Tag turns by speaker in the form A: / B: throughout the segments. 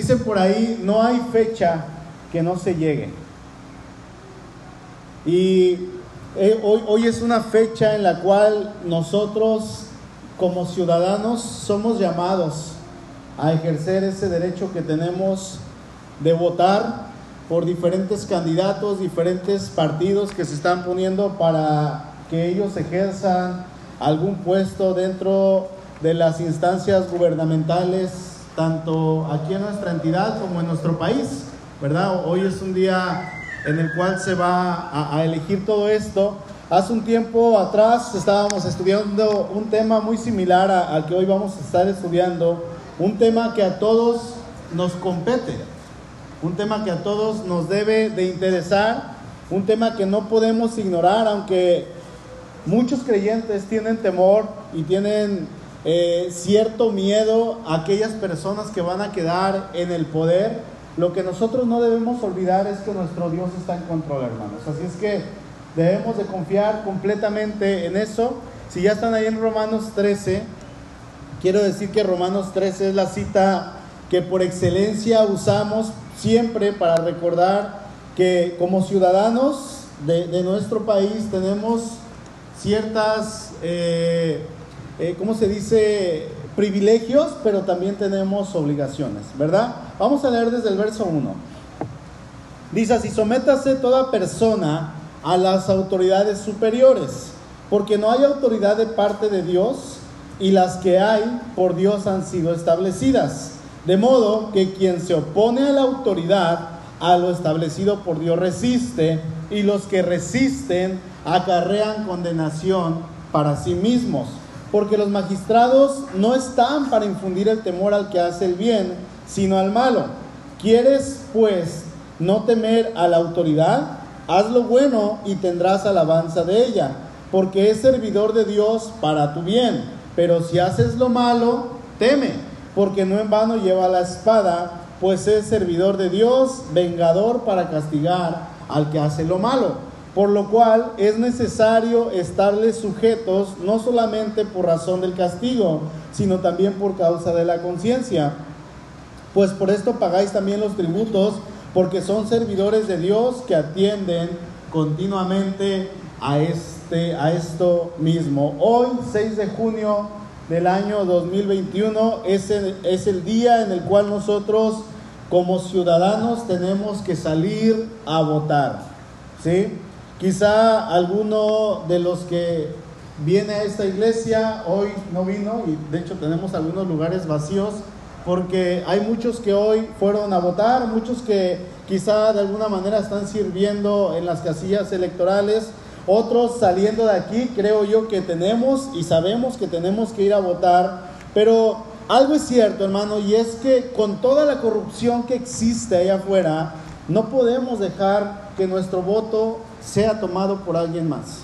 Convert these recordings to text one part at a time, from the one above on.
A: dicen por ahí, no hay fecha que no se llegue. Y eh, hoy, hoy es una fecha en la cual nosotros como ciudadanos somos llamados a ejercer ese derecho que tenemos de votar por diferentes candidatos, diferentes partidos que se están poniendo para que ellos ejerzan algún puesto dentro de las instancias gubernamentales, tanto aquí en nuestra entidad como en nuestro país, ¿verdad? Hoy es un día en el cual se va a, elegir todo esto. Hace un tiempo atrás estábamos estudiando un tema muy similar al que hoy vamos a estar estudiando, un tema que a todos nos compete, un tema que a todos nos debe de interesar, un tema que no podemos ignorar, aunque muchos creyentes tienen temor y tienen eh, cierto miedo a aquellas personas que van a quedar en el poder lo que nosotros no debemos olvidar es que nuestro Dios está en control, hermanos. Así es que debemos de confiar completamente en eso. Si ya están ahí en Romanos 13, quiero decir que Romanos 13 es la cita que por excelencia usamos siempre para recordar que como ciudadanos de, nuestro país tenemos ciertas, eh, eh, ¿cómo se dice? Privilegios, pero también tenemos obligaciones, ¿verdad? Vamos a leer desde el verso 1. Dice así, sométase toda persona a las autoridades superiores, porque no hay autoridad de parte de Dios y las que hay por Dios han sido establecidas. De modo que quien se opone a la autoridad, a lo establecido por Dios resiste, y los que resisten acarrean condenación para sí mismos, porque los magistrados no están para infundir el temor al que hace el bien, sino al malo. ¿Quieres, pues, no temer a la autoridad? Haz lo bueno y tendrás alabanza de ella, porque es servidor de Dios para tu bien. Pero si haces lo malo, teme, porque no en vano lleva la espada, pues es servidor de Dios, vengador para castigar al que hace lo malo. Por lo cual es necesario estarles sujetos no solamente por razón del castigo, sino también por causa de la conciencia pues por esto pagáis también los tributos, porque son servidores de Dios que atienden continuamente a, este, a esto mismo. Hoy, 6 de junio del año 2021, es el, es el día en el cual nosotros como ciudadanos tenemos que salir a votar. ¿sí? Quizá alguno de los que viene a esta iglesia hoy no vino y de hecho tenemos algunos lugares vacíos porque hay muchos que hoy fueron a votar, muchos que quizá de alguna manera están sirviendo en las casillas electorales, otros saliendo de aquí, creo yo que tenemos y sabemos que tenemos que ir a votar, pero algo es cierto, hermano, y es que con toda la corrupción que existe allá afuera, no podemos dejar que nuestro voto sea tomado por alguien más.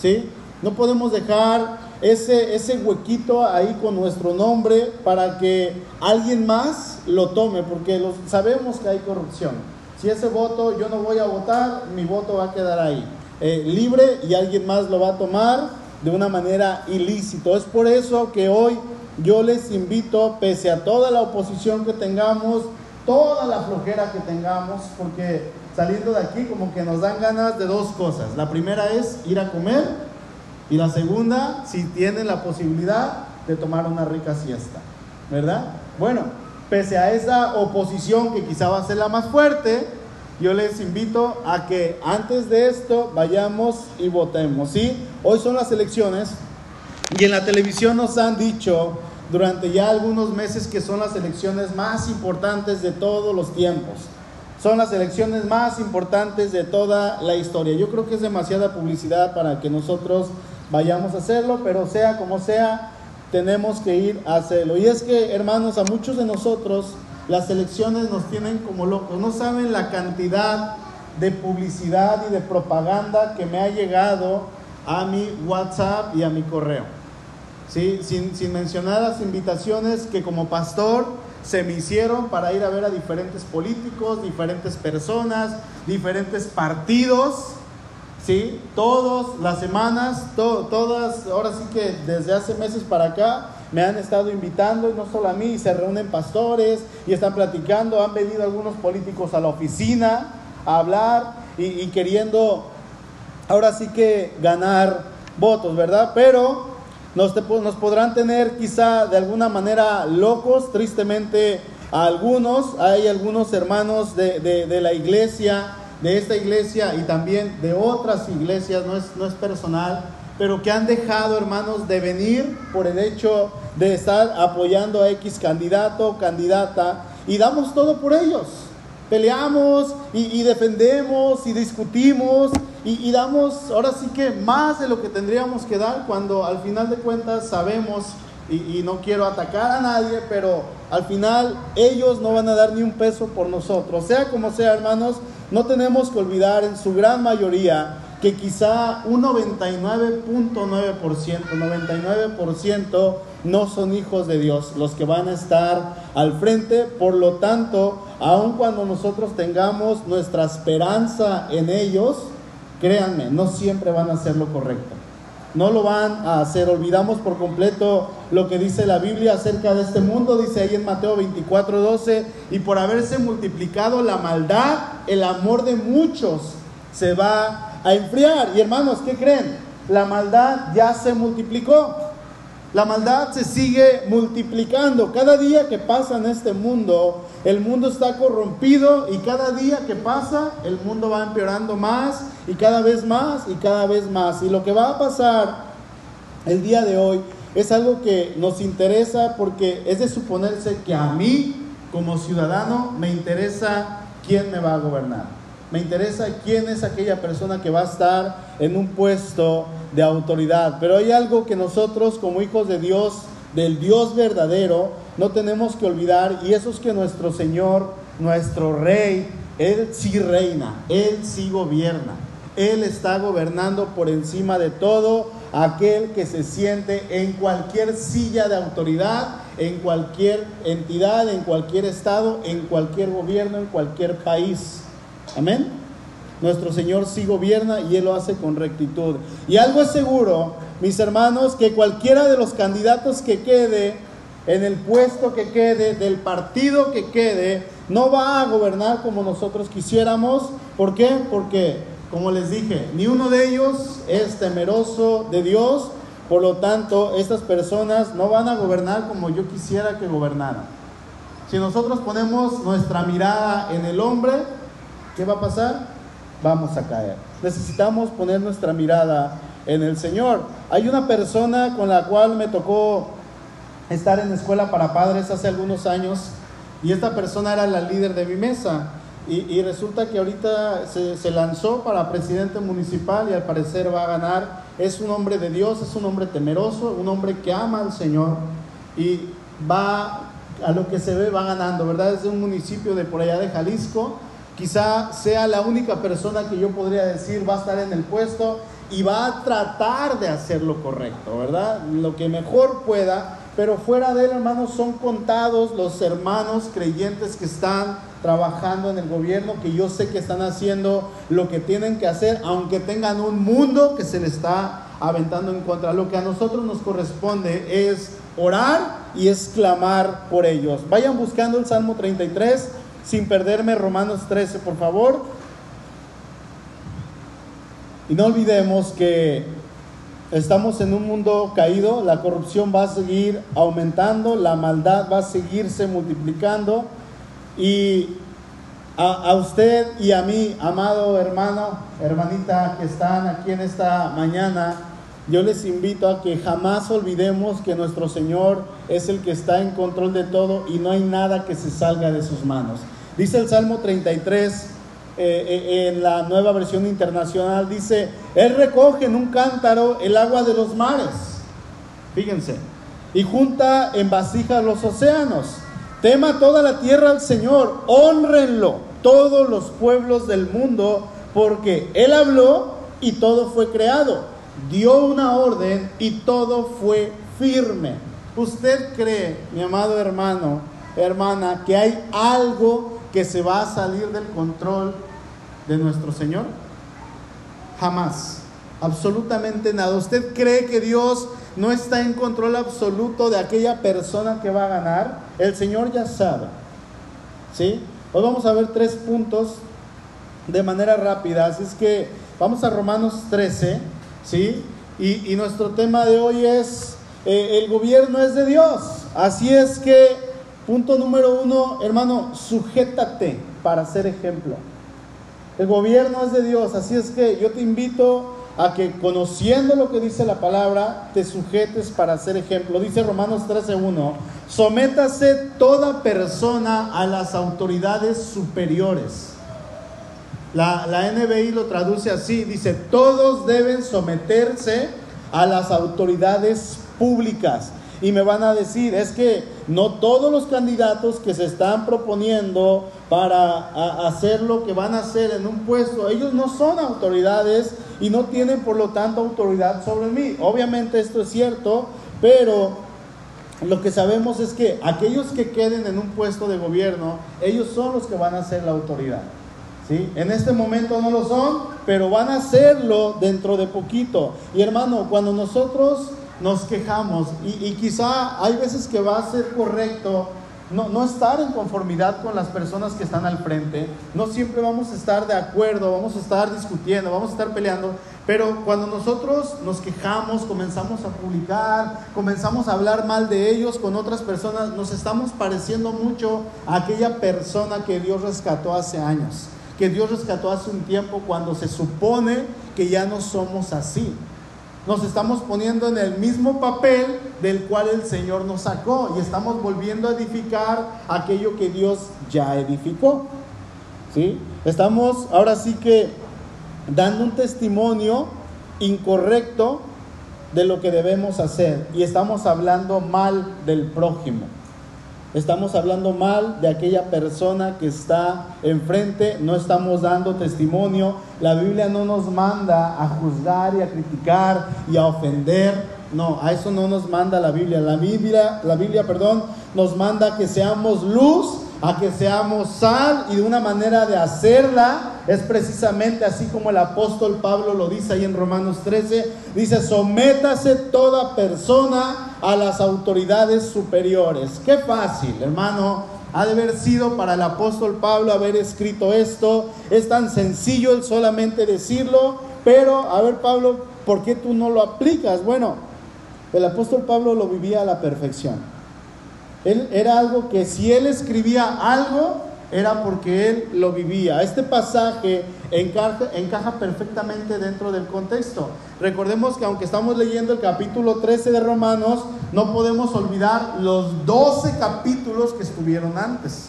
A: ¿Sí? No podemos dejar ese, ese huequito ahí con nuestro nombre para que alguien más lo tome, porque sabemos que hay corrupción. Si ese voto yo no voy a votar, mi voto va a quedar ahí, eh, libre y alguien más lo va a tomar de una manera ilícito. Es por eso que hoy yo les invito, pese a toda la oposición que tengamos, toda la flojera que tengamos, porque saliendo de aquí como que nos dan ganas de dos cosas. La primera es ir a comer y la segunda, si tienen la posibilidad de tomar una rica siesta, ¿verdad? Bueno, pese a esa oposición que quizá va a ser la más fuerte, yo les invito a que antes de esto vayamos y votemos, ¿sí? Hoy son las elecciones y en la televisión nos han dicho durante ya algunos meses que son las elecciones más importantes de todos los tiempos. Son las elecciones más importantes de toda la historia. Yo creo que es demasiada publicidad para que nosotros vayamos a hacerlo, pero sea como sea, tenemos que ir a hacerlo. Y es que, hermanos, a muchos de nosotros las elecciones nos tienen como locos. No saben la cantidad de publicidad y de propaganda que me ha llegado a mi WhatsApp y a mi correo. ¿Sí? Sin, sin mencionar las invitaciones que como pastor se me hicieron para ir a ver a diferentes políticos, diferentes personas, diferentes partidos ¿sí? Todas las semanas, todas, ahora sí que desde hace meses para acá, me han estado invitando, y no solo a mí, se reúnen pastores y están platicando, han venido algunos políticos a la oficina a hablar y, queriendo ahora sí que ganar votos, ¿verdad? Pero nos, podrán tener quizá de alguna manera locos, tristemente a algunos, hay algunos hermanos de, de la iglesia de esta iglesia y también de otras iglesias, no es, no es personal, pero que han dejado, hermanos, de venir por el hecho de estar apoyando a X candidato o candidata y damos todo por ellos. Peleamos y, defendemos y discutimos y, y, damos ahora sí que más de lo que tendríamos que dar cuando al final de cuentas sabemos y, no quiero atacar a nadie, pero al final ellos no van a dar ni un peso por nosotros. Sea como sea, hermanos, no tenemos que olvidar en su gran mayoría que quizá un 99.9%, 99% no son hijos de Dios los que van a estar al frente. Por lo tanto, aun cuando nosotros tengamos nuestra esperanza en ellos, créanme, no siempre van a hacer lo correcto no lo van a hacer. Olvidamos por completo lo que dice la Biblia acerca de este mundo, dice ahí en Mateo 24, 12, y por haberse multiplicado la maldad, el amor de muchos se va a enfriar. Y hermanos, ¿qué creen? La maldad ya se multiplicó. La maldad se sigue multiplicando. Cada día que pasa en este mundo, el mundo está corrompido y cada día que pasa, el mundo va empeorando más y cada vez más y cada vez más. Y lo que va a pasar el día de hoy es algo que nos interesa porque es de suponerse que a mí, como ciudadano, me interesa quién me va a gobernar. Me interesa quién es aquella persona que va a estar en un puesto de autoridad. Pero hay algo que nosotros como hijos de Dios, del Dios verdadero, no tenemos que olvidar y eso es que nuestro Señor, nuestro Rey, Él sí reina, Él sí gobierna. Él está gobernando por encima de todo aquel que se siente en cualquier silla de autoridad, en cualquier entidad, en cualquier estado, en cualquier gobierno, en cualquier país. Amén. Nuestro Señor sí gobierna y Él lo hace con rectitud. Y algo es seguro, mis hermanos, que cualquiera de los candidatos que quede, en el puesto que quede, del partido que quede, no va a gobernar como nosotros quisiéramos. ¿Por qué? Porque, como les dije, ni uno de ellos es temeroso de Dios. Por lo tanto, estas personas no van a gobernar como yo quisiera que gobernaran. Si nosotros ponemos nuestra mirada en el hombre, ¿qué va a pasar? Vamos a caer. Necesitamos poner nuestra mirada en el Señor. Hay una persona con la cual me tocó estar en escuela para padres hace algunos años y esta persona era la líder de mi mesa. Y, resulta que ahorita se, se, lanzó para presidente municipal y al parecer va a ganar. Es un hombre de Dios, es un hombre temeroso, un hombre que ama al Señor y va a lo que se ve, va ganando, ¿verdad? Es de un municipio de por allá de Jalisco Quizá sea la única persona que yo podría decir va a estar en el puesto y va a tratar de hacer lo correcto, ¿verdad? Lo que mejor pueda, pero fuera de él, hermanos, son contados los hermanos creyentes que están trabajando en el gobierno, que yo sé que están haciendo lo que tienen que hacer, aunque tengan un mundo que se le está aventando en contra. Lo que a nosotros nos corresponde es orar y exclamar por ellos. Vayan buscando el Salmo 33 sin perderme Romanos 13, por favor. Y no olvidemos que estamos en un mundo caído, la corrupción va a seguir aumentando, la maldad va a seguirse multiplicando y a, usted y a mí, amado hermano, hermanita que están aquí en esta mañana, yo les invito a que jamás olvidemos que nuestro Señor es el que está en control de todo y no hay nada que se salga de sus manos. Dice el Salmo 33 eh, eh, en la nueva versión internacional, dice, Él recoge en un cántaro el agua de los mares, fíjense, y junta en vasijas los océanos. Tema toda la tierra al Señor, honrenlo todos los pueblos del mundo, porque Él habló y todo fue creado. Dio una orden y todo fue firme. ¿Usted cree, mi amado hermano, hermana, que hay algo que se va a salir del control de nuestro Señor? Jamás. Absolutamente nada. ¿Usted cree que Dios no está en control absoluto de aquella persona que va a ganar. El Señor ya sabe. ¿Sí? Hoy vamos a ver tres puntos de manera rápida. Así es que vamos a Romanos 13. ¿Sí? Y, nuestro tema de hoy es, eh, el gobierno es de Dios. Así es que, punto número uno, hermano, sujétate para ser ejemplo. El gobierno es de Dios, así es que yo te invito a que conociendo lo que dice la palabra, te sujetes para ser ejemplo. Dice Romanos 13.1, sométase toda persona a las autoridades superiores. La, la NBI lo traduce así, dice, todos deben someterse a las autoridades públicas. Y me van a decir, es que no todos los candidatos que se están proponiendo para hacer lo que van a hacer en un puesto, ellos no son autoridades y no tienen por lo tanto autoridad sobre mí. Obviamente esto es cierto, pero lo que sabemos es que aquellos que queden en un puesto de gobierno, ellos son los que van a ser la autoridad. ¿Sí? En este momento no lo son, pero van a serlo dentro de poquito. Y hermano, cuando nosotros nos quejamos y, quizá hay veces que va a ser correcto no, estar en conformidad con las personas que están al frente. No siempre vamos a estar de acuerdo, vamos a estar discutiendo, vamos a estar peleando. Pero cuando nosotros nos quejamos, comenzamos a publicar, comenzamos a hablar mal de ellos con otras personas, nos estamos pareciendo mucho a aquella persona que Dios rescató hace años, que Dios rescató hace un tiempo cuando se supone que ya no somos así nos estamos poniendo en el mismo papel del cual el Señor nos sacó y estamos volviendo a edificar aquello que Dios ya edificó. ¿Sí? Estamos ahora sí que dando un testimonio incorrecto de lo que debemos hacer y estamos hablando mal del prójimo. Estamos hablando mal de aquella persona que está enfrente, no estamos dando testimonio. La Biblia no nos manda a juzgar y a criticar y a ofender. No, a eso no nos manda la Biblia. La Biblia, la Biblia, perdón, nos manda que seamos luz a que seamos sal y de una manera de hacerla es precisamente así como el apóstol Pablo lo dice ahí en Romanos 13, dice, sométase toda persona a las autoridades superiores. Qué fácil, hermano, ha de haber sido para el apóstol Pablo haber escrito esto, es tan sencillo el solamente decirlo, pero a ver Pablo, ¿por qué tú no lo aplicas? Bueno, el apóstol Pablo lo vivía a la perfección. Él era algo que si él escribía algo, era porque él lo vivía. Este pasaje encaja, perfectamente dentro del contexto. Recordemos que aunque estamos leyendo el capítulo 13 de Romanos, no podemos olvidar los 12 capítulos que estuvieron antes.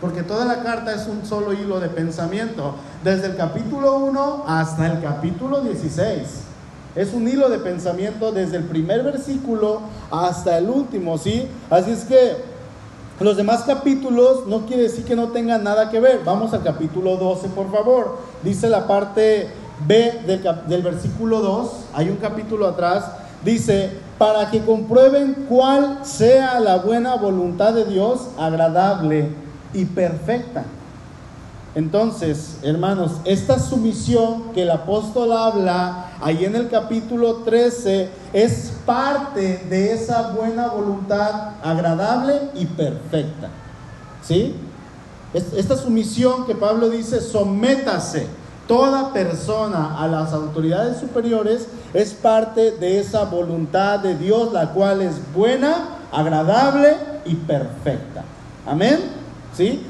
A: Porque toda la carta es un solo hilo de pensamiento, desde el capítulo 1 hasta el capítulo 16. Es un hilo de pensamiento desde el primer versículo hasta el último, ¿sí? Así es que los demás capítulos no quiere decir que no tengan nada que ver. Vamos al capítulo 12, por favor. Dice la parte B del, del versículo 2, hay un capítulo atrás, dice, para que comprueben cuál sea la buena voluntad de Dios, agradable y perfecta. Entonces, hermanos, esta sumisión que el apóstol habla ahí en el capítulo 13 es parte de esa buena voluntad agradable y perfecta. ¿Sí? Esta sumisión que Pablo dice, sométase toda persona a las autoridades superiores, es parte de esa voluntad de Dios, la cual es buena, agradable y perfecta. Amén.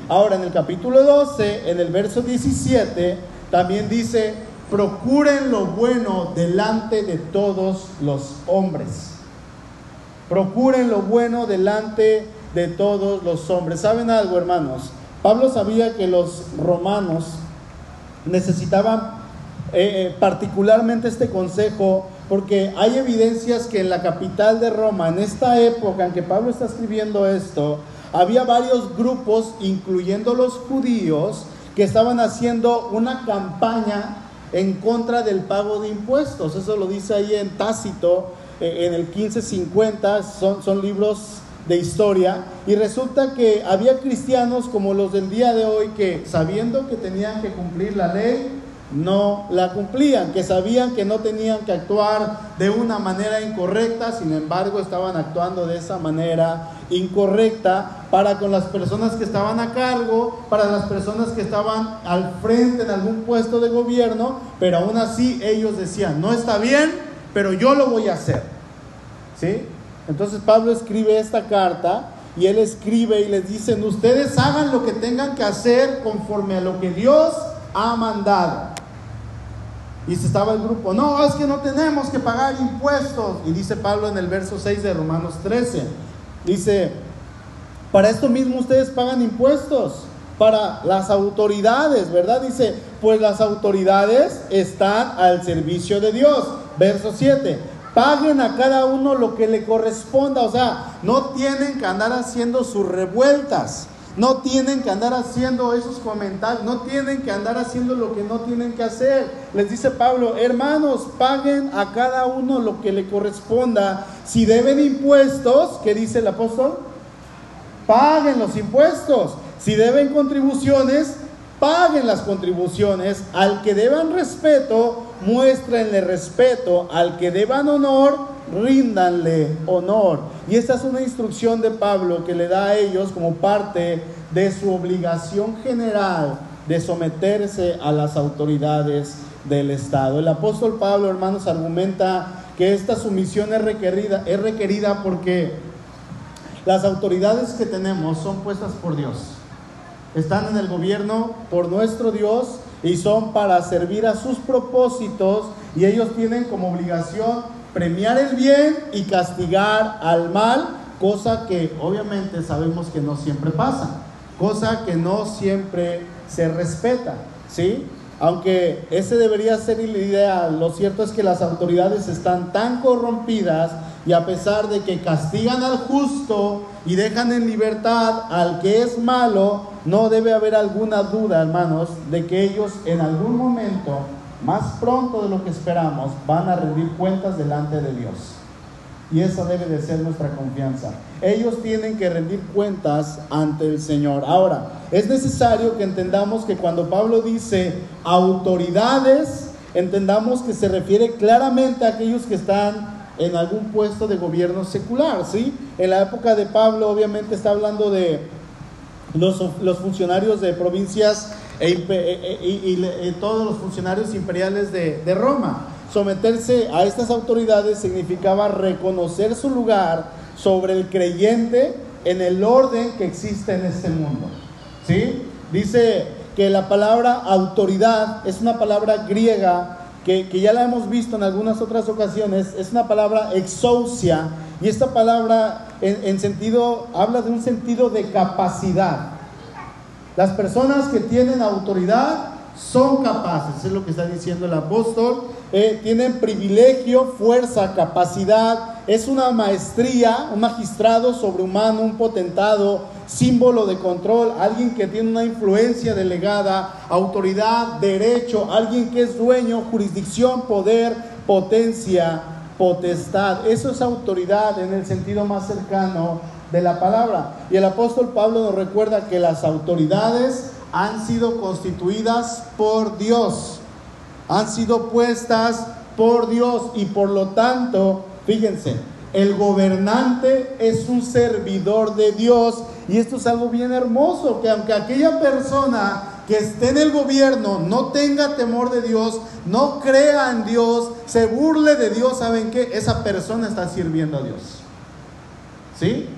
A: Ahora en el capítulo 12, en el verso 17, también dice, procuren lo bueno delante de todos los hombres. Procuren lo bueno delante de todos los hombres. ¿Saben algo, hermanos? Pablo sabía que los romanos necesitaban eh, eh, particularmente este consejo porque hay evidencias que en la capital de Roma, en esta época en que Pablo está escribiendo esto, había varios grupos, incluyendo los judíos, que estaban haciendo una campaña en contra del pago de impuestos. Eso lo dice ahí en Tácito, eh, en el 1550, son, son libros de historia. Y resulta que había cristianos como los del día de hoy que sabiendo que tenían que cumplir la ley, no la cumplían, que sabían que no tenían que actuar de una manera incorrecta, sin embargo estaban actuando de esa manera incorrecta para con las personas que estaban a cargo, para las personas que estaban al frente en algún puesto de gobierno, pero aún así ellos decían, no está bien, pero yo lo voy a hacer. ¿Sí? Entonces Pablo escribe esta carta y él escribe y les dicen, ustedes hagan lo que tengan que hacer conforme a lo que Dios ha mandado. Y se estaba el grupo, no, es que no tenemos que pagar impuestos. Y dice Pablo en el verso 6 de Romanos 13, dice, para esto mismo ustedes pagan impuestos, para las autoridades, ¿verdad? Dice, pues las autoridades están al servicio de Dios. Verso 7, paguen a cada uno lo que le corresponda, o sea, no tienen que andar haciendo sus revueltas. No tienen que andar haciendo esos comentarios, no tienen que andar haciendo lo que no tienen que hacer. Les dice Pablo, hermanos, paguen a cada uno lo que le corresponda. Si deben impuestos, ¿qué dice el apóstol? Paguen los impuestos. Si deben contribuciones, paguen las contribuciones. Al que deban respeto, muéstrenle respeto. Al que deban honor, ríndanle honor. Y esta es una instrucción de Pablo que le da a ellos como parte de su obligación general de someterse a las autoridades del Estado. El apóstol Pablo, hermanos, argumenta que esta sumisión es requerida, es requerida porque las autoridades que tenemos son puestas por Dios. Están en el gobierno por nuestro Dios y son para servir a sus propósitos y ellos tienen como obligación premiar el bien y castigar al mal, cosa que obviamente sabemos que no siempre pasa, cosa que no siempre se respeta, ¿sí? Aunque ese debería ser el ideal, lo cierto es que las autoridades están tan corrompidas y a pesar de que castigan al justo y dejan en libertad al que es malo, no debe haber alguna duda, hermanos, de que ellos en algún momento más pronto de lo que esperamos, van a rendir cuentas delante de Dios. Y esa debe de ser nuestra confianza. Ellos tienen que rendir cuentas ante el Señor. Ahora, es necesario que entendamos que cuando Pablo dice autoridades, entendamos que se refiere claramente a aquellos que están en algún puesto de gobierno secular, ¿sí? En la época de Pablo obviamente está hablando de los, los funcionarios de provincias e e, e, y, todos los funcionarios imperiales de, de Roma. Someterse a estas autoridades significaba reconocer su lugar sobre el creyente en el orden que existe en este mundo. ¿Sí? Dice que la palabra autoridad es una palabra griega que, que, ya la hemos visto en algunas otras ocasiones, es una palabra exousia, y esta palabra en, en sentido, habla de un sentido de capacidad. Las personas que tienen autoridad son capaces, es lo que está diciendo el apóstol, eh, tienen privilegio, fuerza, capacidad, es una maestría, un magistrado sobrehumano, un potentado, símbolo de control, alguien que tiene una influencia delegada, autoridad, derecho, alguien que es dueño, jurisdicción, poder, potencia, potestad. Eso es autoridad en el sentido más cercano de la palabra. Y el apóstol Pablo nos recuerda que las autoridades han sido constituidas por Dios, han sido puestas por Dios y por lo tanto, fíjense, el gobernante es un servidor de Dios y esto es algo bien hermoso, que aunque aquella persona que esté en el gobierno no tenga temor de Dios, no crea en Dios, se burle de Dios, ¿saben qué? Esa persona está sirviendo a Dios. ¿Sí?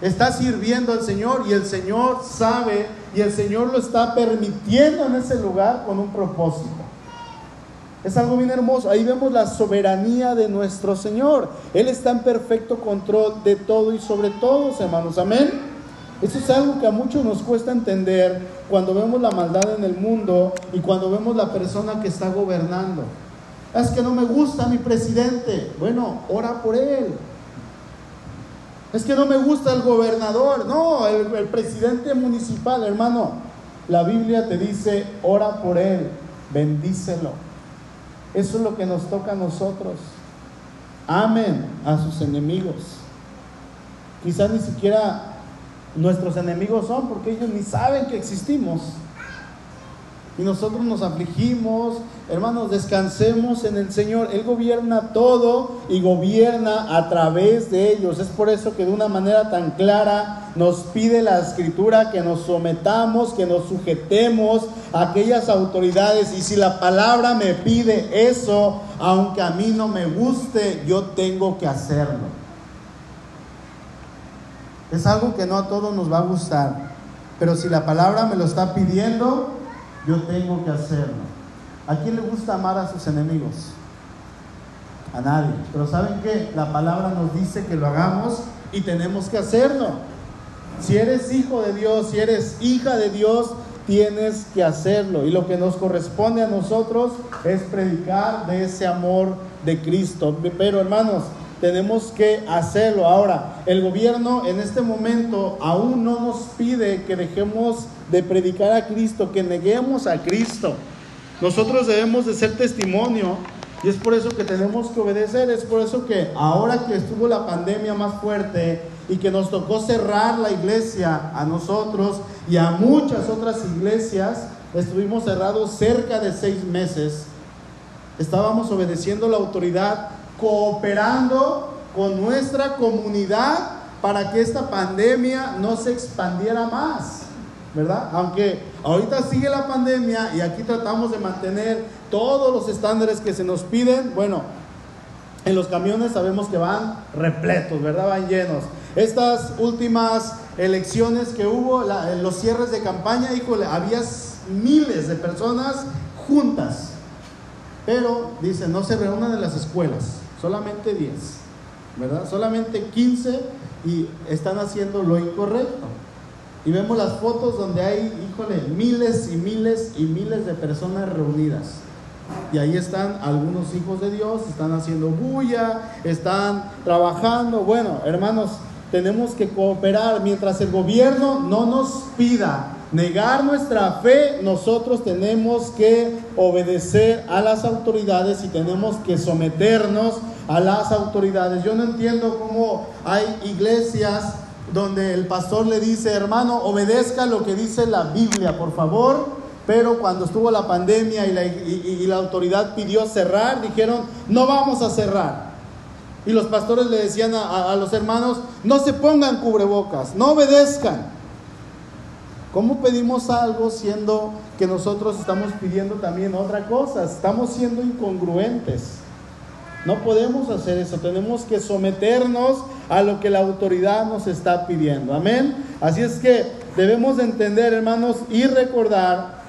A: Está sirviendo al Señor y el Señor sabe y el Señor lo está permitiendo en ese lugar con un propósito. Es algo bien hermoso. Ahí vemos la soberanía de nuestro Señor. Él está en perfecto control de todo y sobre todos, hermanos. Amén. Eso es algo que a muchos nos cuesta entender cuando vemos la maldad en el mundo y cuando vemos la persona que está gobernando. Es que no me gusta mi presidente. Bueno, ora por él. Es que no me gusta el gobernador, no, el, presidente municipal, hermano. La Biblia te dice, ora por él, bendícelo. Eso es lo que nos toca a nosotros. Amen a sus enemigos. Quizás ni siquiera nuestros enemigos son porque ellos ni saben que existimos. Y nosotros nos afligimos. Hermanos, descansemos en el Señor. Él gobierna todo y gobierna a través de ellos. Es por eso que de una manera tan clara nos pide la escritura que nos sometamos, que nos sujetemos a aquellas autoridades. Y si la palabra me pide eso, aunque a mí no me guste, yo tengo que hacerlo. Es algo que no a todos nos va a gustar. Pero si la palabra me lo está pidiendo, yo tengo que hacerlo. ¿A quién le gusta amar a sus enemigos? A nadie. Pero ¿saben qué? La palabra nos dice que lo hagamos y tenemos que hacerlo. Si eres hijo de Dios, si eres hija de Dios, tienes que hacerlo. Y lo que nos corresponde a nosotros es predicar de ese amor de Cristo. Pero hermanos, tenemos que hacerlo. Ahora, el gobierno en este momento aún no nos pide que dejemos de predicar a Cristo, que neguemos a Cristo. Nosotros debemos de ser testimonio y es por eso que tenemos que obedecer, es por eso que ahora que estuvo la pandemia más fuerte y que nos tocó cerrar la iglesia a nosotros y a muchas otras iglesias, estuvimos cerrados cerca de seis meses, estábamos obedeciendo la autoridad, cooperando con nuestra comunidad para que esta pandemia no se expandiera más. ¿verdad? Aunque ahorita sigue la pandemia y aquí tratamos de mantener todos los estándares que se nos piden, bueno, en los camiones sabemos que van repletos, ¿verdad? Van llenos. Estas últimas elecciones que hubo, los cierres de campaña, híjole, había miles de personas juntas. Pero, dice, no se reúnan en las escuelas, solamente 10, ¿verdad? Solamente 15 y están haciendo lo incorrecto. Y vemos las fotos donde hay, híjole, miles y miles y miles de personas reunidas. Y ahí están algunos hijos de Dios, están haciendo bulla, están trabajando. Bueno, hermanos, tenemos que cooperar. Mientras el gobierno no nos pida negar nuestra fe, nosotros tenemos que obedecer a las autoridades y tenemos que someternos a las autoridades. Yo no entiendo cómo hay iglesias donde el pastor le dice, hermano, obedezca lo que dice la Biblia, por favor. Pero cuando estuvo la pandemia y la, autoridad pidió cerrar, dijeron, no vamos a cerrar. Y los pastores le decían a, a los hermanos, no se pongan cubrebocas, no obedezcan. ¿Cómo pedimos algo siendo que nosotros estamos pidiendo también otra cosa? Estamos siendo incongruentes. No podemos hacer eso, tenemos que someternos a lo que la autoridad nos está pidiendo. Amén. Así es que debemos de entender, hermanos, y recordar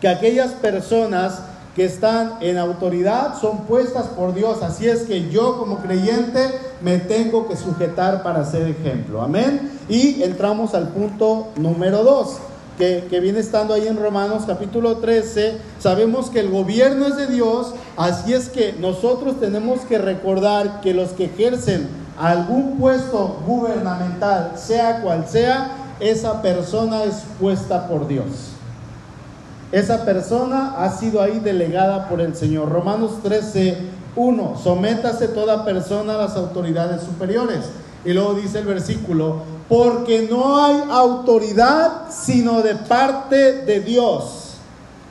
A: que aquellas personas que están en autoridad son puestas por Dios. Así es que yo como creyente me tengo que sujetar para ser ejemplo. Amén. Y entramos al punto número dos que, viene estando ahí en Romanos capítulo 13, sabemos que el gobierno es de Dios, así es que nosotros tenemos que recordar que los que ejercen algún puesto gubernamental, sea cual sea, esa persona es puesta por Dios. Esa persona ha sido ahí delegada por el Señor. Romanos 13, 1. Sométase toda persona a las autoridades superiores. Y luego dice el versículo, porque no hay autoridad sino de parte de Dios.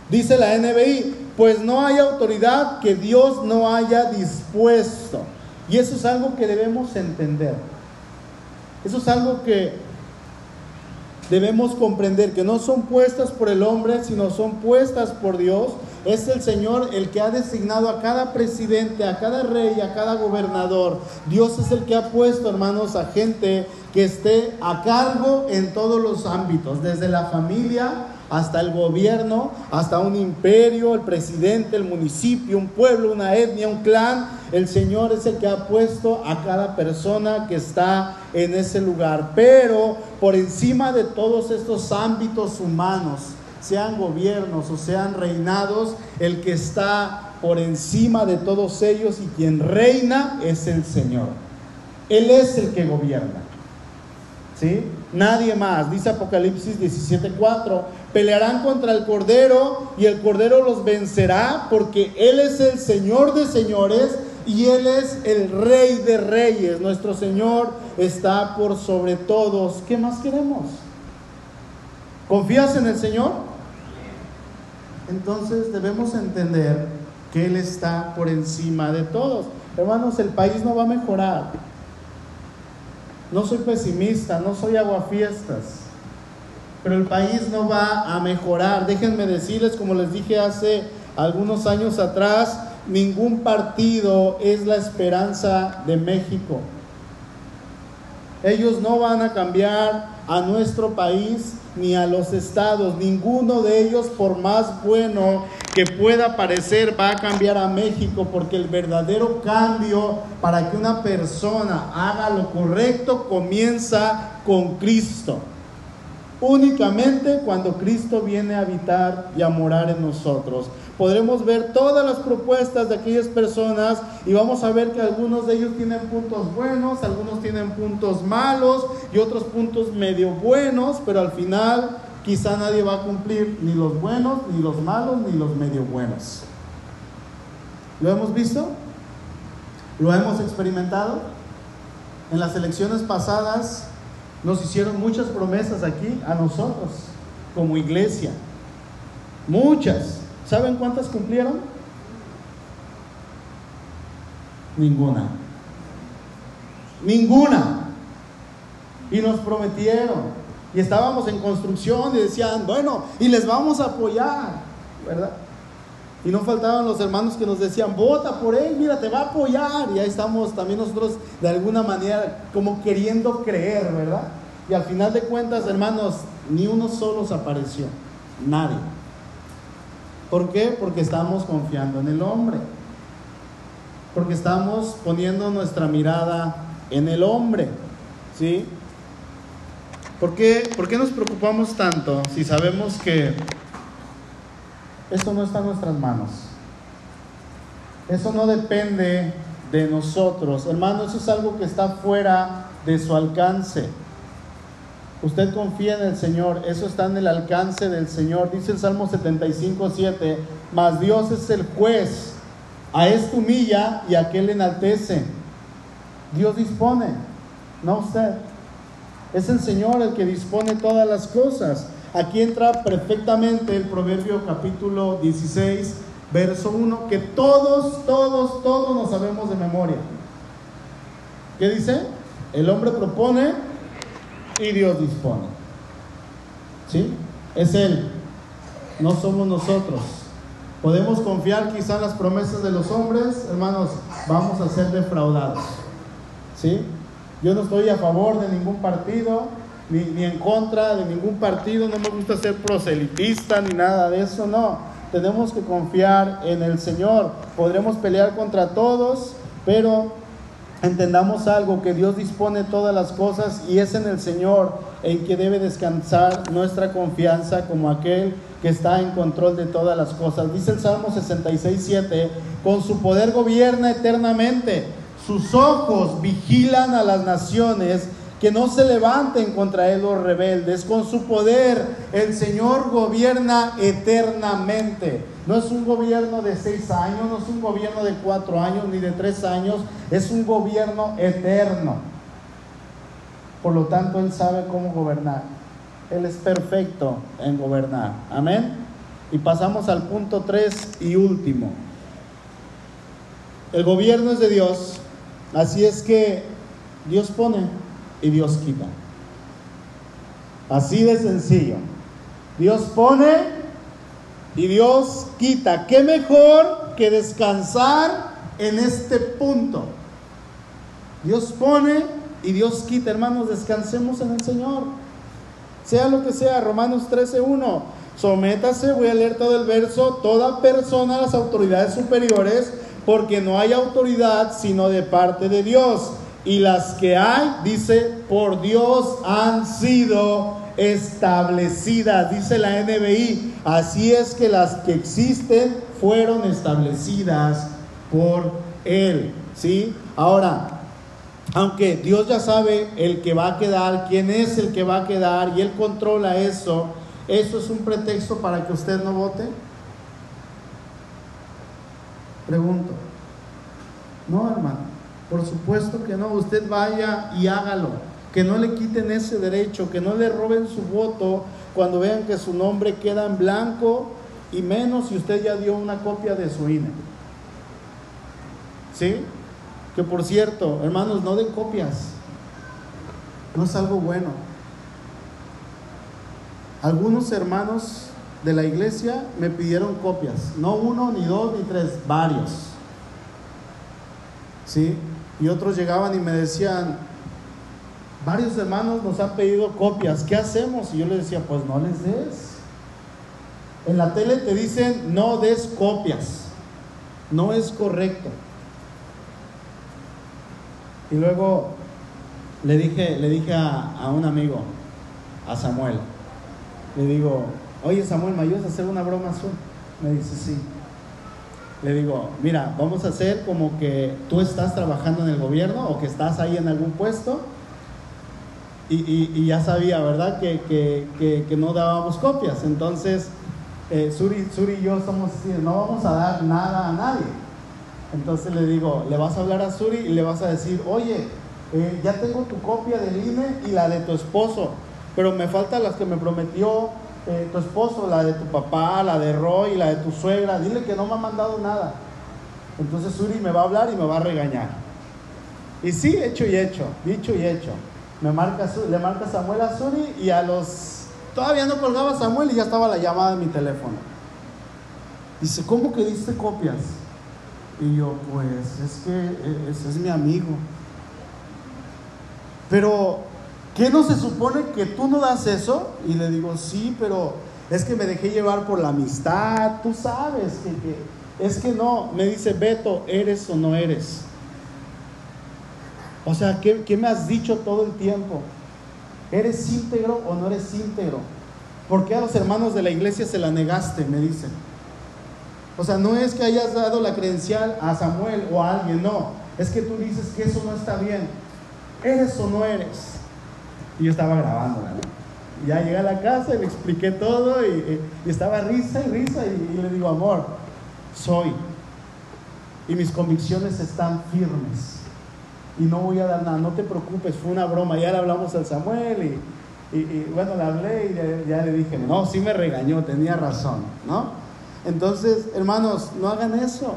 A: Dice la NBI, pues no hay autoridad que Dios no haya dispuesto. Y eso es algo que debemos entender. Eso es algo que debemos comprender, que no son puestas por el hombre, sino son puestas por Dios. Es el Señor el que ha designado a cada presidente, a cada rey, a cada gobernador. Dios es el que ha puesto, hermanos, a gente que esté a cargo en todos los ámbitos, desde la familia hasta el gobierno, hasta un imperio, el presidente, el municipio, un pueblo, una etnia, un clan. El Señor es el que ha puesto a cada persona que está en ese lugar. Pero por encima de todos estos ámbitos humanos, sean gobiernos o sean reinados, el que está por encima de todos ellos y quien reina es el Señor. Él es el que gobierna. ¿sí? Nadie más, dice Apocalipsis 17:4, pelearán contra el Cordero y el Cordero los vencerá porque Él es el Señor de señores y Él es el Rey de reyes. Nuestro Señor está por sobre todos. ¿Qué más queremos? ¿Confías en el Señor? Entonces debemos entender que Él está por encima de todos. Hermanos, el país no va a mejorar. No soy pesimista, no soy aguafiestas, pero el país no va a mejorar. Déjenme decirles, como les dije hace algunos años atrás, ningún partido es la esperanza de México. Ellos no van a cambiar a nuestro país ni a los estados. Ninguno de ellos, por más bueno que pueda parecer, va a cambiar a México, porque el verdadero cambio para que una persona haga lo correcto comienza con Cristo. Únicamente cuando Cristo viene a habitar y a morar en nosotros podremos ver todas las propuestas de aquellas personas y vamos a ver que algunos de ellos tienen puntos buenos, algunos tienen puntos malos y otros puntos medio buenos, pero al final quizá nadie va a cumplir ni los buenos, ni los malos, ni los medio buenos. ¿Lo hemos visto? ¿Lo hemos experimentado? En las elecciones pasadas nos hicieron muchas promesas aquí a nosotros como iglesia. Muchas. ¿Saben cuántas cumplieron? Ninguna. Ninguna. Y nos prometieron. Y estábamos en construcción y decían, bueno, y les vamos a apoyar, ¿verdad? Y no faltaban los hermanos que nos decían, vota por él, mira, te va a apoyar. Y ahí estamos también nosotros de alguna manera como queriendo creer, ¿verdad? Y al final de cuentas, hermanos, ni uno solo se apareció, nadie. ¿Por qué? Porque estamos confiando en el hombre. Porque estamos poniendo nuestra mirada en el hombre. ¿Sí? ¿Por qué, ¿Por qué nos preocupamos tanto si sabemos que esto no está en nuestras manos? Eso no depende de nosotros. Hermano, eso es algo que está fuera de su alcance. Usted confía en el Señor, eso está en el alcance del Señor. Dice el Salmo 75, 7, mas Dios es el juez, a este humilla y a aquel enaltece. Dios dispone, no usted. Es el Señor el que dispone todas las cosas. Aquí entra perfectamente el Proverbio capítulo 16, verso 1, que todos, todos, todos nos sabemos de memoria. ¿Qué dice? El hombre propone, y Dios dispone. ¿Sí? Es Él, no somos nosotros. Podemos confiar quizá en las promesas de los hombres, hermanos, vamos a ser defraudados. ¿Sí? Yo no estoy a favor de ningún partido, ni, ni, en contra de ningún partido, no me gusta ser proselitista ni nada de eso, no. Tenemos que confiar en el Señor. Podremos pelear contra todos, pero entendamos algo, que Dios dispone todas las cosas y es en el Señor en que debe descansar nuestra confianza como aquel que está en control de todas las cosas. Dice el Salmo 66, 7, con su poder gobierna eternamente, sus ojos vigilan a las naciones que no se levanten contra él los rebeldes. Con su poder el Señor gobierna eternamente. No es un gobierno de seis años, no es un gobierno de cuatro años ni de tres años, es un gobierno eterno. Por lo tanto, Él sabe cómo gobernar. Él es perfecto en gobernar. Amén. Y pasamos al punto tres y último. El gobierno es de Dios, así es que Dios pone y Dios quita. Así de sencillo. Dios pone y Dios quita. ¿Qué mejor que descansar en este punto? Dios pone y Dios quita. Hermanos, descansemos en el Señor. Sea lo que sea, Romanos 13.1. Sométase, voy a leer todo el verso, toda persona a las autoridades superiores, porque no hay autoridad sino de parte de Dios. Y las que hay, dice, por Dios han sido establecidas, dice la NBI. Así es que las que existen fueron establecidas por Él. ¿Sí? Ahora, aunque Dios ya sabe el que va a quedar, quién es el que va a quedar y Él controla eso, ¿eso es un pretexto para que usted no vote? Pregunto. No, hermano. Por supuesto que no. Usted vaya y hágalo que no le quiten ese derecho, que no le roben su voto cuando vean que su nombre queda en blanco y menos si usted ya dio una copia de su INE. ¿Sí? Que por cierto, hermanos, no den copias. No es algo bueno. Algunos hermanos de la iglesia me pidieron copias, no uno, ni dos, ni tres, varios. ¿Sí? Y otros llegaban y me decían, varios hermanos nos han pedido copias, ¿qué hacemos? Y yo les decía, pues no les des. En la tele te dicen, no des copias, no es correcto. Y luego le dije, le dije a, a un amigo, a Samuel, le digo, oye Samuel, ¿me ayudas a hacer una broma azul? Me dice, sí. Le digo, mira, vamos a hacer como que tú estás trabajando en el gobierno o que estás ahí en algún puesto y, ya sabía, ¿verdad? Que, que, no dábamos copias. Entonces, eh, Suri, Suri y yo somos así, no vamos a dar nada a nadie. Entonces le digo, le vas a hablar a Suri y le vas a decir, oye, eh, ya tengo tu copia del INE y la de tu esposo, pero me faltan las que me prometió eh, tu esposo, la de tu papá, la de Roy, la de tu suegra, dile que no me ha mandado nada. Entonces Suri me va a hablar y me va a regañar. Y sí, hecho y hecho, dicho y hecho. Me marca, le marca Samuel a Suri y a los... Todavía no colgaba Samuel y ya estaba la llamada en mi teléfono. Dice, ¿cómo que diste copias? Y yo, pues es que e, ese es mi amigo. Pero ¿Qué no se supone que tú no das eso? Y le digo, sí, pero es que me dejé llevar por la amistad, tú sabes que, es que no, me dice Beto, ¿eres o no eres? O sea, ¿qué, ¿qué, me has dicho todo el tiempo? ¿Eres íntegro o no eres íntegro? ¿Por qué a los hermanos de la iglesia se la negaste? Me dicen. O sea, no es que hayas dado la credencial a Samuel o a alguien, no. Es que tú dices que eso no está bien. ¿Eres o no eres? Y yo estaba grabando Ya llegué a la casa y le expliqué todo y, estaba risa y risa y, le digo, amor, soy. Y mis convicciones están firmes. Y no voy a dar nada, no te preocupes, fue una broma. Ya le hablamos al Samuel y, y bueno, le hablé y ya, le dije, no, sí me regañó, tenía razón, ¿no? Entonces, hermanos, no hagan eso.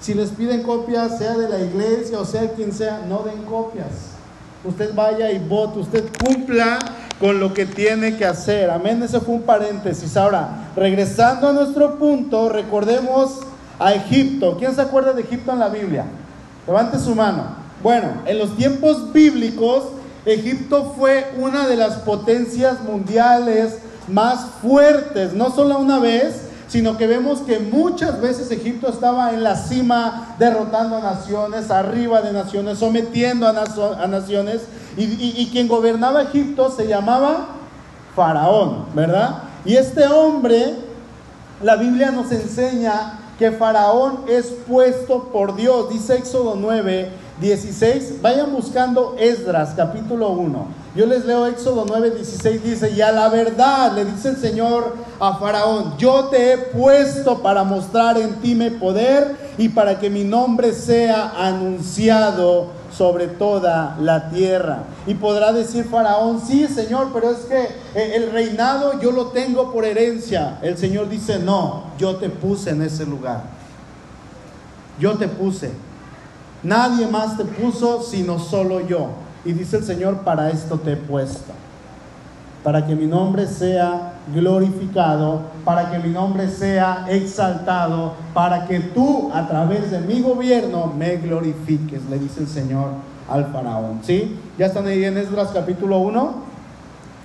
A: Si les piden copias, sea de la iglesia o sea quien sea, no den copias usted vaya y vote, usted cumpla con lo que tiene que hacer. Amén, ese fue un paréntesis. Ahora, regresando a nuestro punto, recordemos a Egipto. ¿Quién se acuerda de Egipto en la Biblia? Levante su mano. Bueno, en los tiempos bíblicos, Egipto fue una de las potencias mundiales más fuertes, no solo una vez, sino que vemos que muchas veces Egipto estaba en la cima, derrotando a naciones, arriba de naciones, sometiendo a, naciones, y, quien gobernaba Egipto se llamaba Faraón, ¿verdad? Y este hombre, la Biblia nos enseña que Faraón es puesto por Dios, dice Éxodo 9, 16, vayan buscando Esdras capítulo 1. Yo les leo Éxodo 9, 16, dice, y a la verdad le dice el Señor a Faraón, yo te he puesto para mostrar en ti mi poder y para que mi nombre sea anunciado sobre toda la tierra. Y podrá decir Faraón, sí Señor, pero es que eh, el reinado yo lo tengo por herencia. El Señor dice, no, yo te puse en ese lugar. Yo te puse. Nadie más te puso sino solo yo. Y dice el Señor, para esto te he puesto. Para que mi nombre sea glorificado, para que mi nombre sea exaltado, para que tú a través de mi gobierno me glorifiques, le dice el Señor al faraón. ¿Sí? Ya están ahí en Esdras capítulo 1.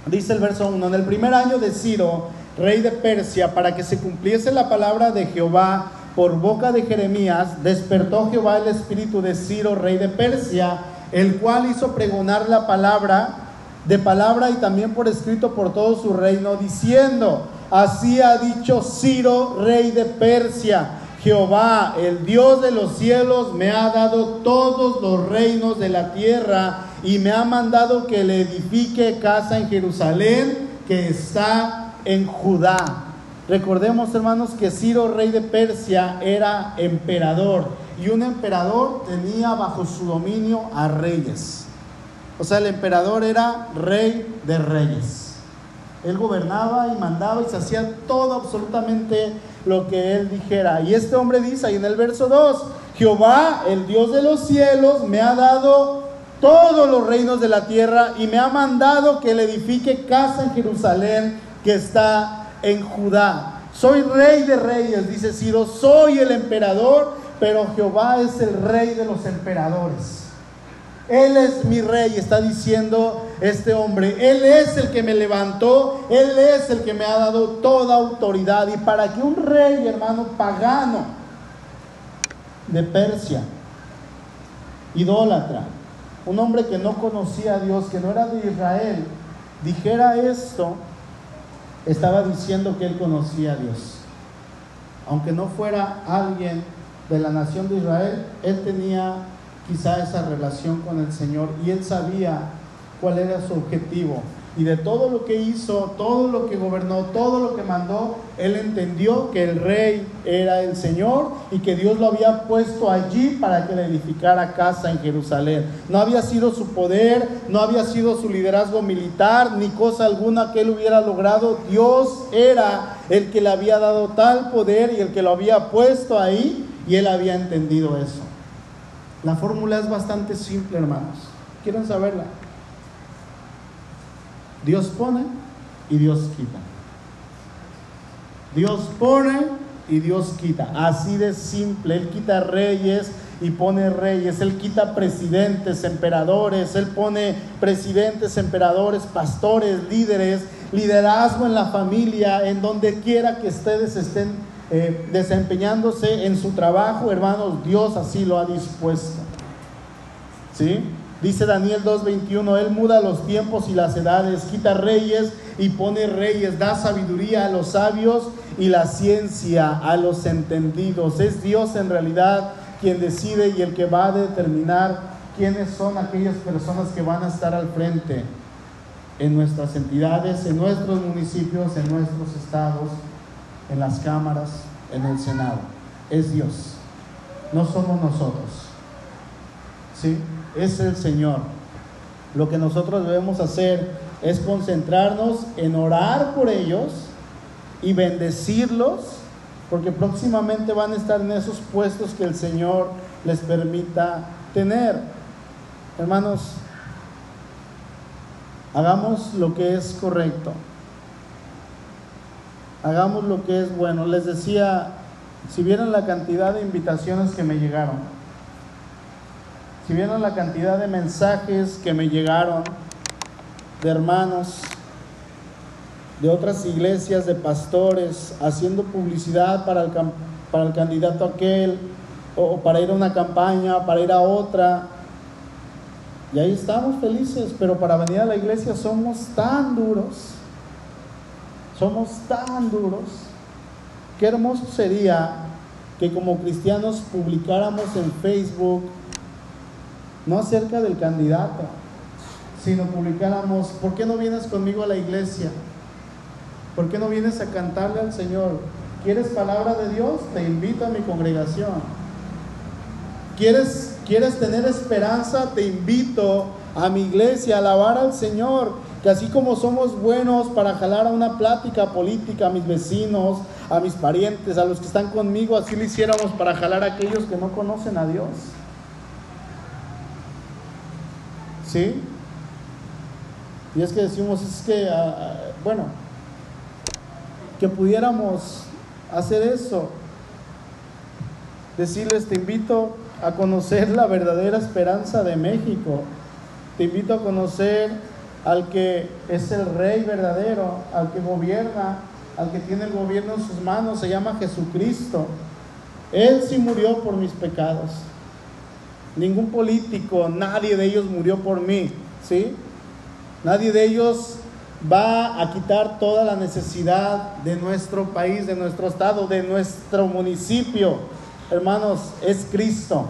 A: Dice el verso 1, en el primer año de Ciro, rey de Persia, para que se cumpliese la palabra de Jehová por boca de Jeremías, despertó Jehová el espíritu de Ciro, rey de Persia, el cual hizo pregonar la palabra de palabra y también por escrito por todo su reino, diciendo, así ha dicho Ciro, rey de Persia, Jehová, el Dios de los cielos, me ha dado todos los reinos de la tierra y me ha mandado que le edifique casa en Jerusalén, que está en Judá. Recordemos, hermanos, que Ciro, rey de Persia, era emperador y un emperador tenía bajo su dominio a reyes. O sea, el emperador era rey de reyes. Él gobernaba y mandaba y se hacía todo absolutamente lo que él dijera. Y este hombre dice ahí en el verso 2, Jehová, el Dios de los cielos, me ha dado todos los reinos de la tierra y me ha mandado que le edifique casa en Jerusalén que está en Judá. Soy rey de reyes, dice Ciro, soy el emperador, pero Jehová es el rey de los emperadores. Él es mi rey, está diciendo este hombre. Él es el que me levantó, Él es el que me ha dado toda autoridad. Y para que un rey, hermano, pagano de Persia, idólatra, un hombre que no conocía a Dios, que no era de Israel, dijera esto, estaba diciendo que él conocía a Dios. Aunque no fuera alguien de la nación de Israel, él tenía quizá esa relación con el Señor y él sabía cuál era su objetivo. Y de todo lo que hizo, todo lo que gobernó, todo lo que mandó, él entendió que el rey era el Señor y que Dios lo había puesto allí para que le edificara casa en Jerusalén. No había sido su poder, no había sido su liderazgo militar, ni cosa alguna que él hubiera logrado. Dios era el que le había dado tal poder y el que lo había puesto ahí y él había entendido eso. La fórmula es bastante simple, hermanos. ¿Quieren saberla? Dios pone y Dios quita. Dios pone y Dios quita. Así de simple. Él quita reyes y pone reyes. Él quita presidentes, emperadores. Él pone presidentes, emperadores, pastores, líderes, liderazgo en la familia, en donde quiera que ustedes estén eh, desempeñándose en su trabajo, hermanos, Dios así lo ha dispuesto. ¿Sí? Dice Daniel 2.21, Él muda los tiempos y las edades, quita reyes y pone reyes, da sabiduría a los sabios y la ciencia a los entendidos. Es Dios en realidad quien decide y el que va a determinar quiénes son aquellas personas que van a estar al frente en nuestras entidades, en nuestros municipios, en nuestros estados en las cámaras, en el Senado. Es Dios. No somos nosotros. ¿Sí? Es el Señor. Lo que nosotros debemos hacer es concentrarnos en orar por ellos y bendecirlos, porque próximamente van a estar en esos puestos que el Señor les permita tener. Hermanos, hagamos lo que es correcto hagamos lo que es bueno. Les decía, si vieran la cantidad de invitaciones que me llegaron, si vieran la cantidad de mensajes que me llegaron de hermanos, de otras iglesias, de pastores, haciendo publicidad para el, para el candidato aquel, o para ir a una campaña, para ir a otra. Y ahí estamos felices, pero para venir a la iglesia somos tan duros somos tan duros. Qué hermoso sería que como cristianos publicáramos en Facebook, no acerca del candidato, sino publicáramos, ¿por qué no vienes conmigo a la iglesia? ¿Por qué no vienes a cantarle al Señor? ¿Quieres palabra de Dios? Te invito a mi congregación. ¿Quieres, ¿Quieres tener esperanza? Te invito a mi iglesia a alabar al Señor que así como somos buenos para jalar a una plática política a mis vecinos, a mis parientes, a los que están conmigo, así lo hiciéramos para jalar a aquellos que no conocen a Dios. ¿Sí? Y es que decimos, es que, ah, ah, bueno, que pudiéramos hacer eso. Decirles, te invito a conocer la verdadera esperanza de México. Te invito a conocer al que es el rey verdadero, al que gobierna, al que tiene el gobierno en sus manos, se llama Jesucristo. Él sí murió por mis pecados. Ningún político, nadie de ellos murió por mí, ¿sí? Nadie de ellos va a quitar toda la necesidad de nuestro país, de nuestro estado, de nuestro municipio. Hermanos, es Cristo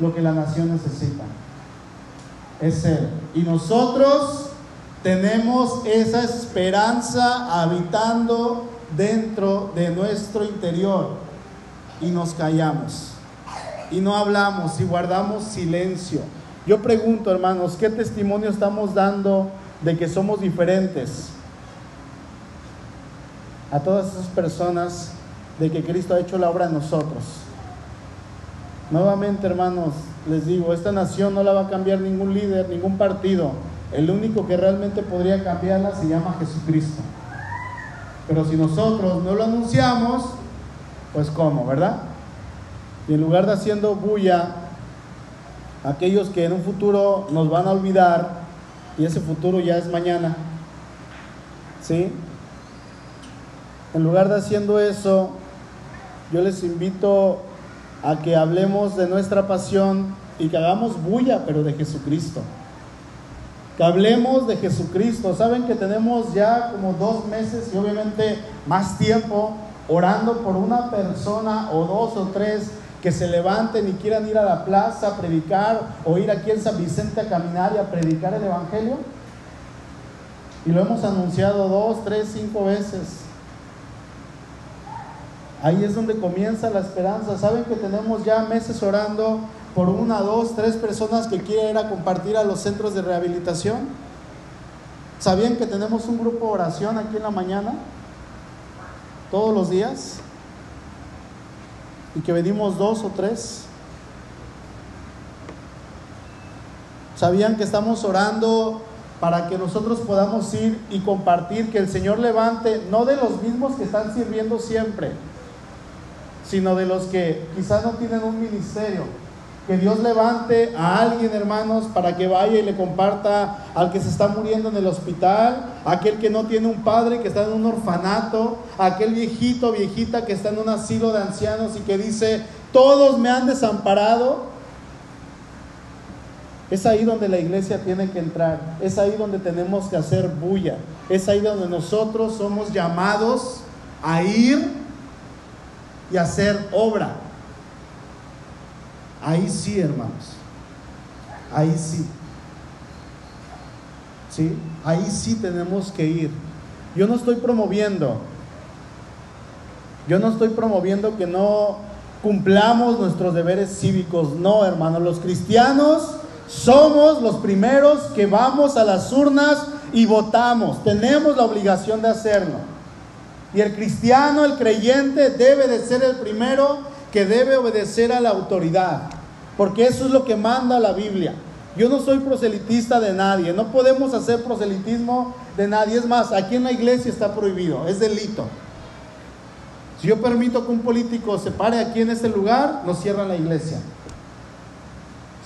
A: lo que la nación necesita es Él. Y nosotros tenemos esa esperanza habitando dentro de nuestro interior y nos callamos y no hablamos y guardamos silencio. Yo pregunto, hermanos, ¿qué testimonio estamos dando de que somos diferentes a todas esas personas de que Cristo ha hecho la obra en nosotros. Nuevamente, hermanos, les digo, esta nación no la va a cambiar ningún líder, ningún partido. El único que realmente podría cambiarla se llama Jesucristo. Pero si nosotros no lo anunciamos, pues cómo, ¿verdad? Y en lugar de haciendo bulla, aquellos que en un futuro nos van a olvidar, y ese futuro ya es mañana, ¿sí? En lugar de haciendo eso, yo les invito a que hablemos de nuestra pasión y que hagamos bulla, pero de Jesucristo. Que hablemos de Jesucristo. Saben que tenemos ya como dos meses y obviamente más tiempo orando por una persona o dos o tres que se levanten y quieran ir a la plaza a predicar o ir aquí en San Vicente a caminar y a predicar el Evangelio. Y lo hemos anunciado dos, tres, cinco veces. Ahí es donde comienza la esperanza. Saben que tenemos ya meses orando por una, dos, tres personas que quieren ir a compartir a los centros de rehabilitación. ¿Sabían que tenemos un grupo de oración aquí en la mañana? Todos los días. Y que venimos dos o tres. ¿Sabían que estamos orando para que nosotros podamos ir y compartir que el Señor levante, no de los mismos que están sirviendo siempre, sino de los que quizás no tienen un ministerio. Que Dios levante a alguien, hermanos, para que vaya y le comparta al que se está muriendo en el hospital, aquel que no tiene un padre, que está en un orfanato, aquel viejito, viejita que está en un asilo de ancianos y que dice, todos me han desamparado. Es ahí donde la iglesia tiene que entrar, es ahí donde tenemos que hacer bulla, es ahí donde nosotros somos llamados a ir y hacer obra. Ahí sí, hermanos. Ahí sí. ¿Sí? Ahí sí tenemos que ir. Yo no estoy promoviendo. Yo no estoy promoviendo que no cumplamos nuestros deberes cívicos. No, hermanos. Los cristianos somos los primeros que vamos a las urnas y votamos. Tenemos la obligación de hacerlo. Y el cristiano, el creyente, debe de ser el primero que debe obedecer a la autoridad, porque eso es lo que manda la Biblia. Yo no soy proselitista de nadie, no podemos hacer proselitismo de nadie. Es más, aquí en la iglesia está prohibido, es delito. Si yo permito que un político se pare aquí en este lugar, nos cierran la iglesia.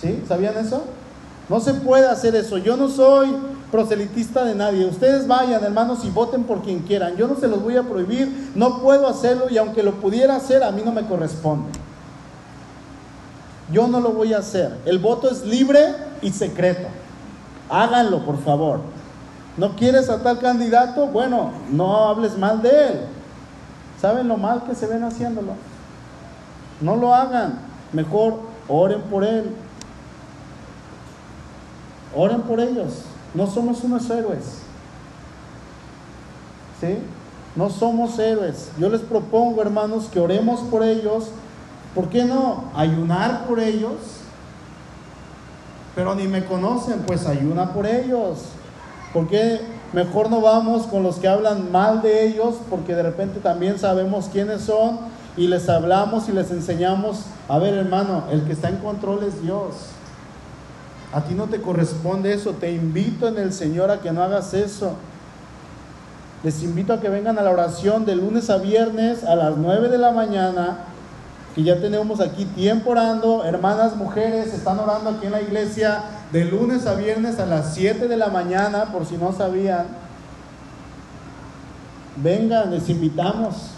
A: ¿Sí? ¿Sabían eso? No se puede hacer eso. Yo no soy proselitista de nadie. Ustedes vayan, hermanos, y voten por quien quieran. Yo no se los voy a prohibir, no puedo hacerlo y aunque lo pudiera hacer, a mí no me corresponde. Yo no lo voy a hacer. El voto es libre y secreto. Háganlo, por favor. ¿No quieres a tal candidato? Bueno, no hables mal de él. ¿Saben lo mal que se ven haciéndolo? No lo hagan. Mejor oren por él. Oren por ellos. No somos unos héroes. ¿Sí? No somos héroes. Yo les propongo, hermanos, que oremos por ellos. ¿Por qué no? Ayunar por ellos. Pero ni me conocen, pues ayuna por ellos. ¿Por qué mejor no vamos con los que hablan mal de ellos? Porque de repente también sabemos quiénes son y les hablamos y les enseñamos, a ver hermano, el que está en control es Dios. A ti no te corresponde eso. Te invito en el Señor a que no hagas eso. Les invito a que vengan a la oración de lunes a viernes a las 9 de la mañana, que ya tenemos aquí tiempo orando. Hermanas mujeres están orando aquí en la iglesia de lunes a viernes a las 7 de la mañana, por si no sabían. Vengan, les invitamos.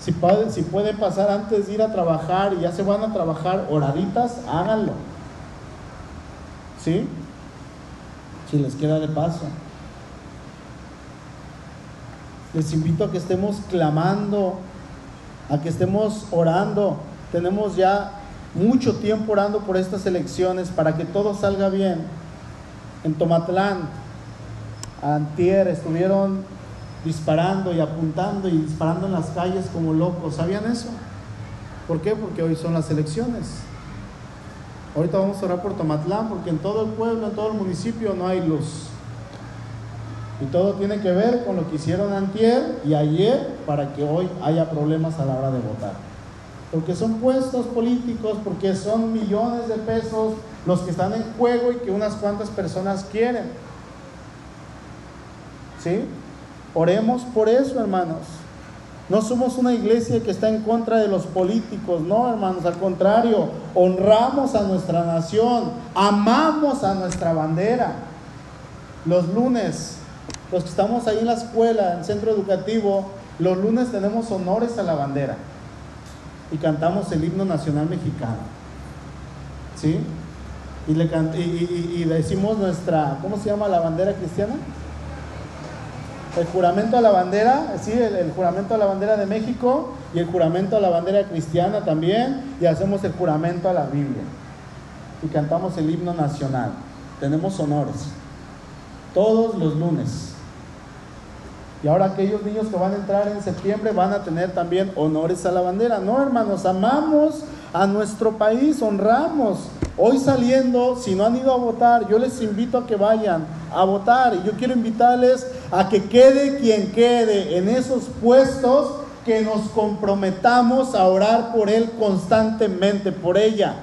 A: Si pueden, si pueden pasar antes de ir a trabajar y ya se van a trabajar oraditas, háganlo. ¿Sí? Si les queda de paso. Les invito a que estemos clamando, a que estemos orando. Tenemos ya mucho tiempo orando por estas elecciones para que todo salga bien. En Tomatlán, antier estuvieron disparando y apuntando y disparando en las calles como locos. ¿Sabían eso? ¿Por qué? Porque hoy son las elecciones. Ahorita vamos a orar por Tomatlán porque en todo el pueblo, en todo el municipio no hay luz. Y todo tiene que ver con lo que hicieron antier y ayer para que hoy haya problemas a la hora de votar. Porque son puestos políticos, porque son millones de pesos los que están en juego y que unas cuantas personas quieren. ¿Sí? Oremos por eso, hermanos. No somos una iglesia que está en contra de los políticos, no, hermanos, al contrario, honramos a nuestra nación, amamos a nuestra bandera. Los lunes los que estamos ahí en la escuela, en el centro educativo, los lunes tenemos honores a la bandera y cantamos el himno nacional mexicano. ¿Sí? Y le, y, decimos nuestra, ¿cómo se llama la bandera cristiana? El juramento a la bandera, sí, el, juramento a la bandera de México y el juramento a la bandera cristiana también, y hacemos el juramento a la Biblia. Y cantamos el himno nacional. Tenemos honores. Todos los lunes. Y ahora aquellos niños que van a entrar en septiembre van a tener también honores a la bandera. No, hermanos, amamos a nuestro país, honramos. Hoy saliendo, si no han ido a votar, yo les invito a que vayan a votar. Y yo quiero invitarles a que quede quien quede en esos puestos, que nos comprometamos a orar por él constantemente, por ella.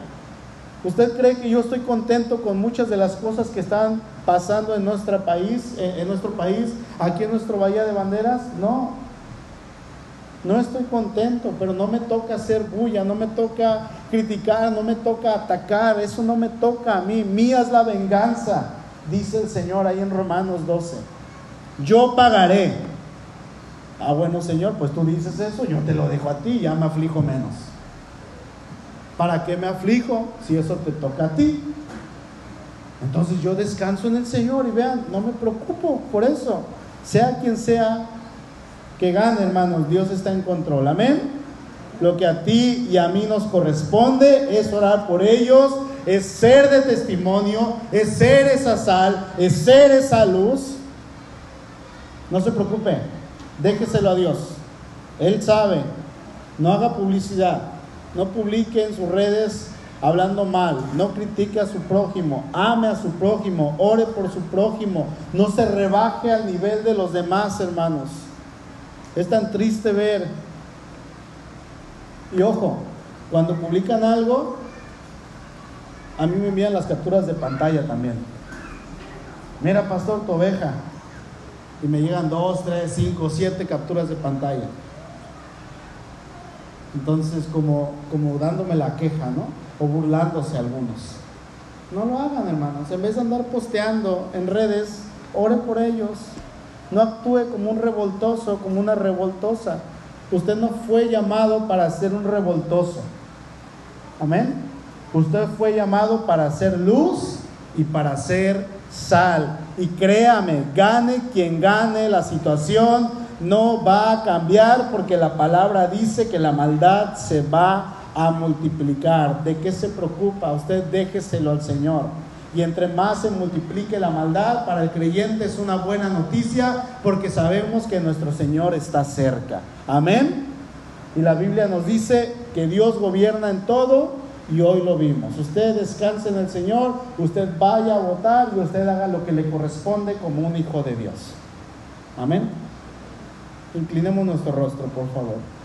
A: ¿Usted cree que yo estoy contento con muchas de las cosas que están pasando en nuestro país, en, nuestro país, aquí en nuestro Bahía de Banderas? No. No estoy contento, pero no me toca hacer bulla, no me toca criticar, no me toca atacar, eso no me toca a mí. Mía es la venganza, dice el Señor ahí en Romanos 12. Yo pagaré. Ah, bueno, Señor, pues tú dices eso, yo te lo dejo a ti, ya me aflijo menos. ¿Para qué me aflijo si eso te toca a ti? Entonces yo descanso en el Señor y vean, no me preocupo por eso. Sea quien sea que gane, hermanos, Dios está en control. Amén. Lo que a ti y a mí nos corresponde es orar por ellos, es ser de testimonio, es ser esa sal, es ser esa luz. No se preocupe, déjeselo a Dios. Él sabe, no haga publicidad. No publique en sus redes hablando mal, no critique a su prójimo, ame a su prójimo, ore por su prójimo, no se rebaje al nivel de los demás hermanos. Es tan triste ver. Y ojo, cuando publican algo, a mí me envían las capturas de pantalla también. Mira, pastor, tu oveja. Y me llegan dos, tres, cinco, siete capturas de pantalla. Entonces, como, como dándome la queja, ¿no? O burlándose algunos. No lo hagan, hermanos. En vez de andar posteando en redes, ore por ellos. No actúe como un revoltoso, como una revoltosa. Usted no fue llamado para ser un revoltoso. Amén. Usted fue llamado para ser luz y para ser sal. Y créame, gane quien gane la situación, no va a cambiar porque la palabra dice que la maldad se va a multiplicar. ¿De qué se preocupa? Usted déjeselo al Señor. Y entre más se multiplique la maldad, para el creyente es una buena noticia porque sabemos que nuestro Señor está cerca. Amén. Y la Biblia nos dice que Dios gobierna en todo y hoy lo vimos. Usted descanse en el Señor, usted vaya a votar y usted haga lo que le corresponde como un hijo de Dios. Amén. Inclinemos nuestro rostro, por favor.